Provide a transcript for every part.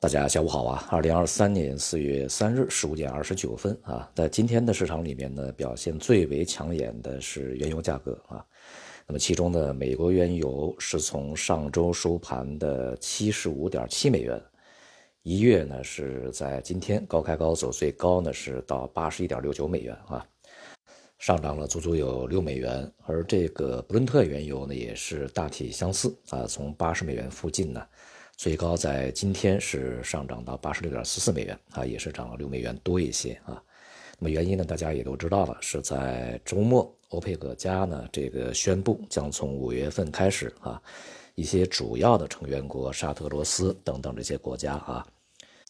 大家下午好啊！二零二三年四月三日十五点二十九分啊，在今天的市场里面呢，表现最为抢眼的是原油价格啊。那么其中呢，美国原油是从上周收盘的七十五点七美元，一月呢是在今天高开高走，最高呢是到八十一点六九美元啊，上涨了足足有六美元。而这个布伦特原油呢，也是大体相似啊，从八十美元附近呢。最高在今天是上涨到八十六点四四美元啊，也是涨了六美元多一些啊。那么原因呢，大家也都知道了，是在周末，欧佩克加呢这个宣布将从五月份开始啊，一些主要的成员国沙特、俄罗斯等等这些国家啊，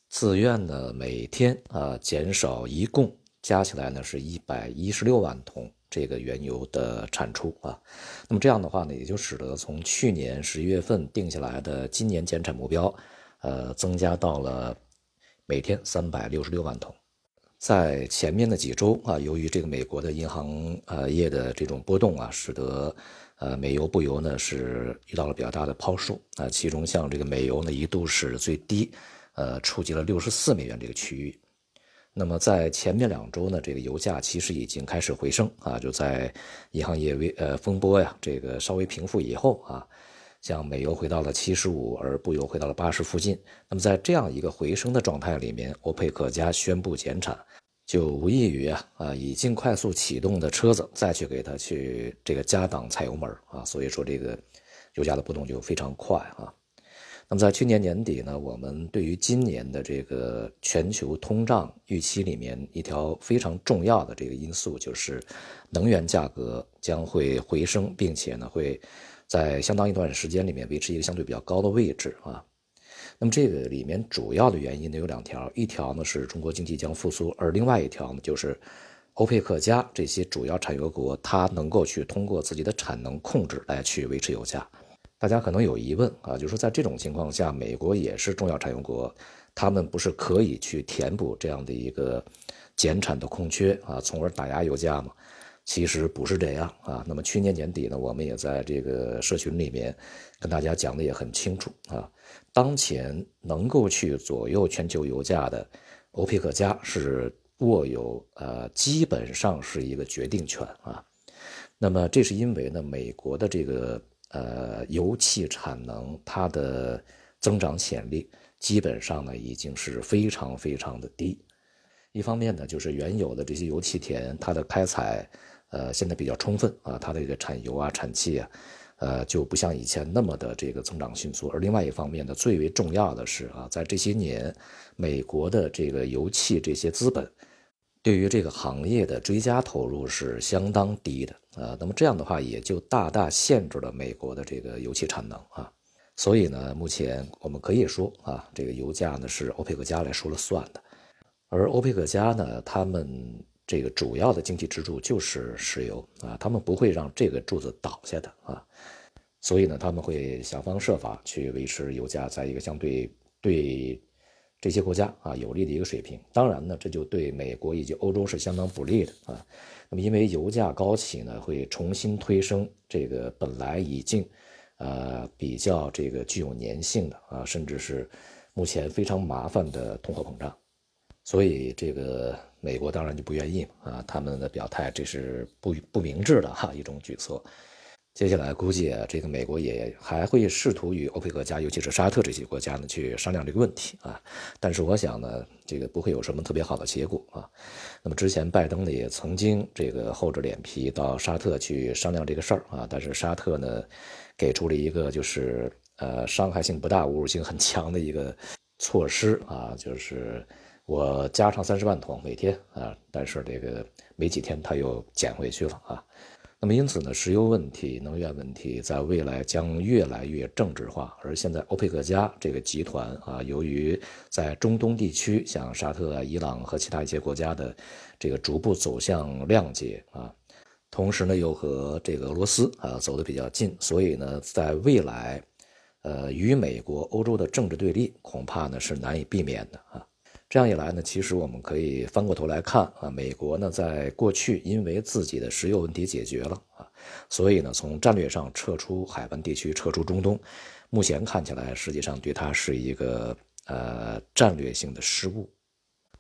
自愿呢每天啊减少一共加起来呢是一百一十六万桶。这个原油的产出啊，那么这样的话呢，也就使得从去年十一月份定下来的今年减产目标，呃，增加到了每天三百六十六万桶。在前面的几周啊，由于这个美国的银行呃业的这种波动啊，使得呃美油布油呢是遇到了比较大的抛售啊，其中像这个美油呢一度是最低，呃，触及了六十四美元这个区域。那么在前面两周呢，这个油价其实已经开始回升啊，就在银行业微呃风波呀这个稍微平复以后啊，像美油回到了七十五，而布油回到了八十附近。那么在这样一个回升的状态里面，欧佩克加宣布减产，就无异于啊啊已经快速启动的车子再去给它去这个加档踩油门啊，所以说这个油价的波动就非常快啊。那么在去年年底呢，我们对于今年的这个全球通胀预期里面一条非常重要的这个因素，就是能源价格将会回升，并且呢会在相当一段时间里面维持一个相对比较高的位置啊。那么这个里面主要的原因呢有两条，一条呢是中国经济将复苏，而另外一条呢就是欧佩克加这些主要产油国它能够去通过自己的产能控制来去维持油价。大家可能有疑问啊，就是说在这种情况下，美国也是重要产油国，他们不是可以去填补这样的一个减产的空缺啊，从而打压油价吗？其实不是这样啊。那么去年年底呢，我们也在这个社群里面跟大家讲的也很清楚啊，当前能够去左右全球油价的欧佩克加是握有呃基本上是一个决定权啊。那么这是因为呢，美国的这个。呃，油气产能它的增长潜力基本上呢已经是非常非常的低。一方面呢，就是原有的这些油气田它的开采，呃，现在比较充分啊，它的这个产油啊、产气啊，呃，就不像以前那么的这个增长迅速。而另外一方面呢，最为重要的是啊，在这些年，美国的这个油气这些资本。对于这个行业的追加投入是相当低的啊，那么这样的话也就大大限制了美国的这个油气产能啊，所以呢，目前我们可以说啊，这个油价呢是欧佩克加来说了算的，而欧佩克加呢，他们这个主要的经济支柱就是石油啊，他们不会让这个柱子倒下的啊，所以呢，他们会想方设法去维持油价在一个相对对。这些国家啊有利的一个水平，当然呢，这就对美国以及欧洲是相当不利的啊。那么因为油价高企呢，会重新推升这个本来已经，呃比较这个具有粘性的啊，甚至是目前非常麻烦的通货膨胀，所以这个美国当然就不愿意啊，他们的表态这是不不明智的哈一种举措。接下来估计啊，这个美国也还会试图与欧佩克加，尤其是沙特这些国家呢，去商量这个问题啊。但是我想呢，这个不会有什么特别好的结果啊。那么之前拜登呢也曾经这个厚着脸皮到沙特去商量这个事儿啊，但是沙特呢给出了一个就是呃伤害性不大、侮辱性很强的一个措施啊，就是我加上三十万桶每天啊，但是这个没几天他又减回去了啊。那么因此呢，石油问题、能源问题在未来将越来越政治化。而现在欧佩克加这个集团啊，由于在中东地区，像沙特、伊朗和其他一些国家的这个逐步走向谅解啊，同时呢又和这个俄罗斯啊走得比较近，所以呢，在未来，呃，与美国、欧洲的政治对立恐怕呢是难以避免的啊。这样一来呢，其实我们可以翻过头来看啊，美国呢在过去因为自己的石油问题解决了啊，所以呢从战略上撤出海湾地区，撤出中东，目前看起来实际上对它是一个呃战略性的失误。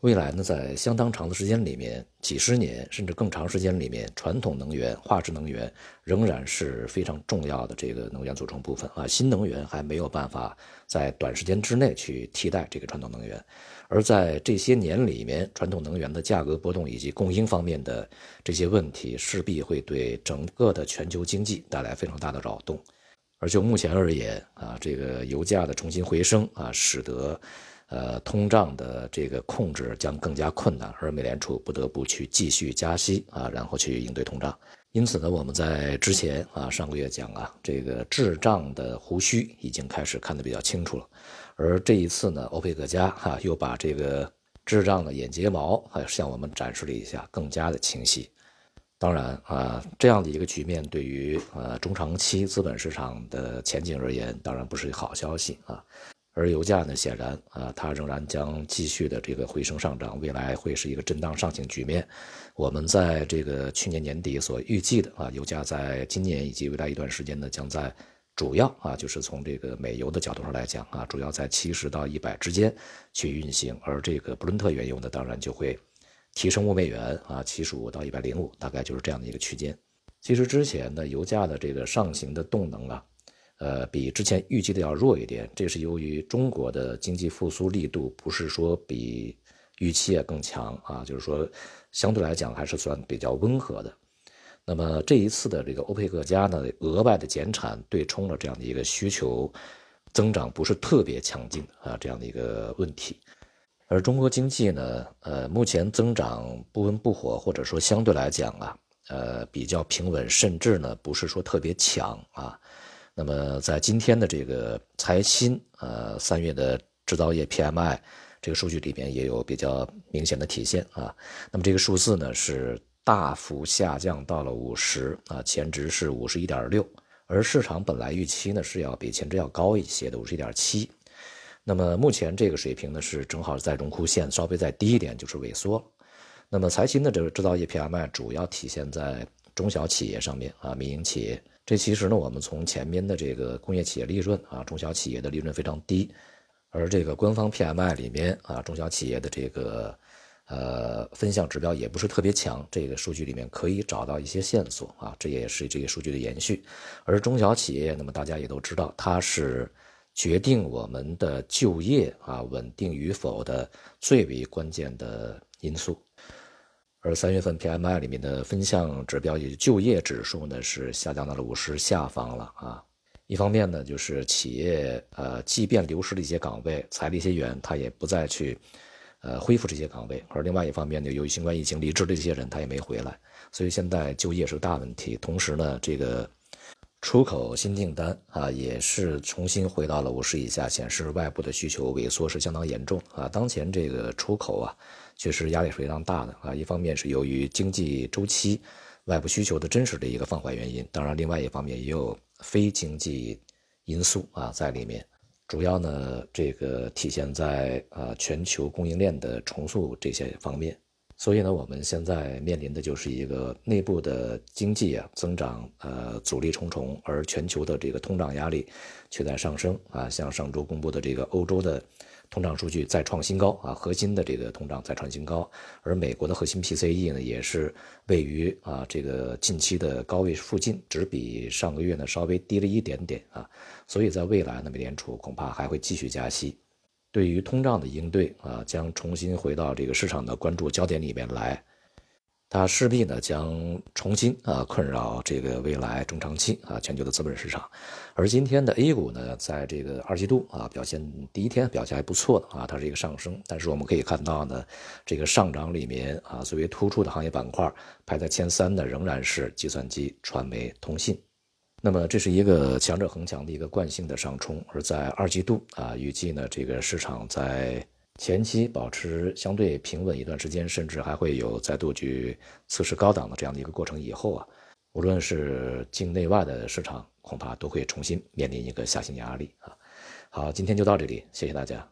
未来呢，在相当长的时间里面，几十年甚至更长时间里面，传统能源、化石能源仍然是非常重要的这个能源组成部分啊。新能源还没有办法在短时间之内去替代这个传统能源，而在这些年里面，传统能源的价格波动以及供应方面的这些问题，势必会对整个的全球经济带来非常大的扰动。而就目前而言啊，这个油价的重新回升啊，使得。呃，通胀的这个控制将更加困难，而美联储不得不去继续加息啊，然后去应对通胀。因此呢，我们在之前啊，上个月讲啊，这个滞胀的胡须已经开始看得比较清楚了。而这一次呢，欧佩克家哈又把这个滞胀的眼睫毛啊向我们展示了一下，更加的清晰。当然啊，这样的一个局面对于呃中长期资本市场的前景而言，当然不是好消息啊。而油价呢，显然啊，它仍然将继续的这个回升上涨，未来会是一个震荡上行局面。我们在这个去年年底所预计的啊，油价在今年以及未来一段时间呢，将在主要啊，就是从这个美油的角度上来讲啊，主要在七十到一百之间去运行。而这个布伦特原油呢，当然就会提升五美元啊，七十五到一百零五，大概就是这样的一个区间。其实之前的油价的这个上行的动能啊。呃，比之前预计的要弱一点，这是由于中国的经济复苏力度不是说比预期也更强啊，就是说相对来讲还是算比较温和的。那么这一次的这个欧佩克加呢，额外的减产对冲了这样的一个需求增长不是特别强劲啊这样的一个问题。而中国经济呢，呃，目前增长不温不火，或者说相对来讲啊，呃，比较平稳，甚至呢不是说特别强啊。那么在今天的这个财新呃三月的制造业 PMI 这个数据里边也有比较明显的体现啊。那么这个数字呢是大幅下降到了五十啊，前值是五十一点六，而市场本来预期呢是要比前值要高一些的五十一点七。那么目前这个水平呢是正好在荣枯线稍微再低一点就是萎缩。那么财新的这个制造业 PMI 主要体现在中小企业上面啊，民营企业。这其实呢，我们从前面的这个工业企业利润啊，中小企业的利润非常低，而这个官方 PMI 里面啊，中小企业的这个呃分项指标也不是特别强，这个数据里面可以找到一些线索啊，这也是这个数据的延续。而中小企业，那么大家也都知道，它是决定我们的就业啊稳定与否的最为关键的因素。而三月份 PMI 里面的分项指标，也就就业指数呢，是下降到了五十下方了啊。一方面呢，就是企业呃，即便流失了一些岗位，裁了一些员，他也不再去呃恢复这些岗位。而另外一方面呢，由于新冠疫情离职的这些人，他也没回来，所以现在就业是个大问题。同时呢，这个出口新订单啊，也是重新回到了五十以下，显示外部的需求萎缩是相当严重啊。当前这个出口啊。确实压力是非常大的啊！一方面是由于经济周期、外部需求的真实的一个放缓原因，当然另外一方面也有非经济因素啊在里面。主要呢，这个体现在啊全球供应链的重塑这些方面。所以呢，我们现在面临的就是一个内部的经济啊增长呃阻力重重，而全球的这个通胀压力却在上升啊。像上周公布的这个欧洲的。通胀数据再创新高啊，核心的这个通胀再创新高，而美国的核心 PCE 呢，也是位于啊这个近期的高位附近，只比上个月呢稍微低了一点点啊，所以在未来呢，美联储恐怕还会继续加息，对于通胀的应对啊，将重新回到这个市场的关注焦点里面来。它势必呢将重新啊困扰这个未来中长期啊全球的资本市场，而今天的 A 股呢，在这个二季度啊表现第一天表现还不错的啊，它是一个上升，但是我们可以看到呢，这个上涨里面啊最为突出的行业板块排在前三的仍然是计算机、传媒、通信，那么这是一个强者恒强的一个惯性的上冲，而在二季度啊预计呢这个市场在。前期保持相对平稳一段时间，甚至还会有再度去测试高档的这样的一个过程。以后啊，无论是境内外的市场，恐怕都会重新面临一个下行压力啊。好，今天就到这里，谢谢大家。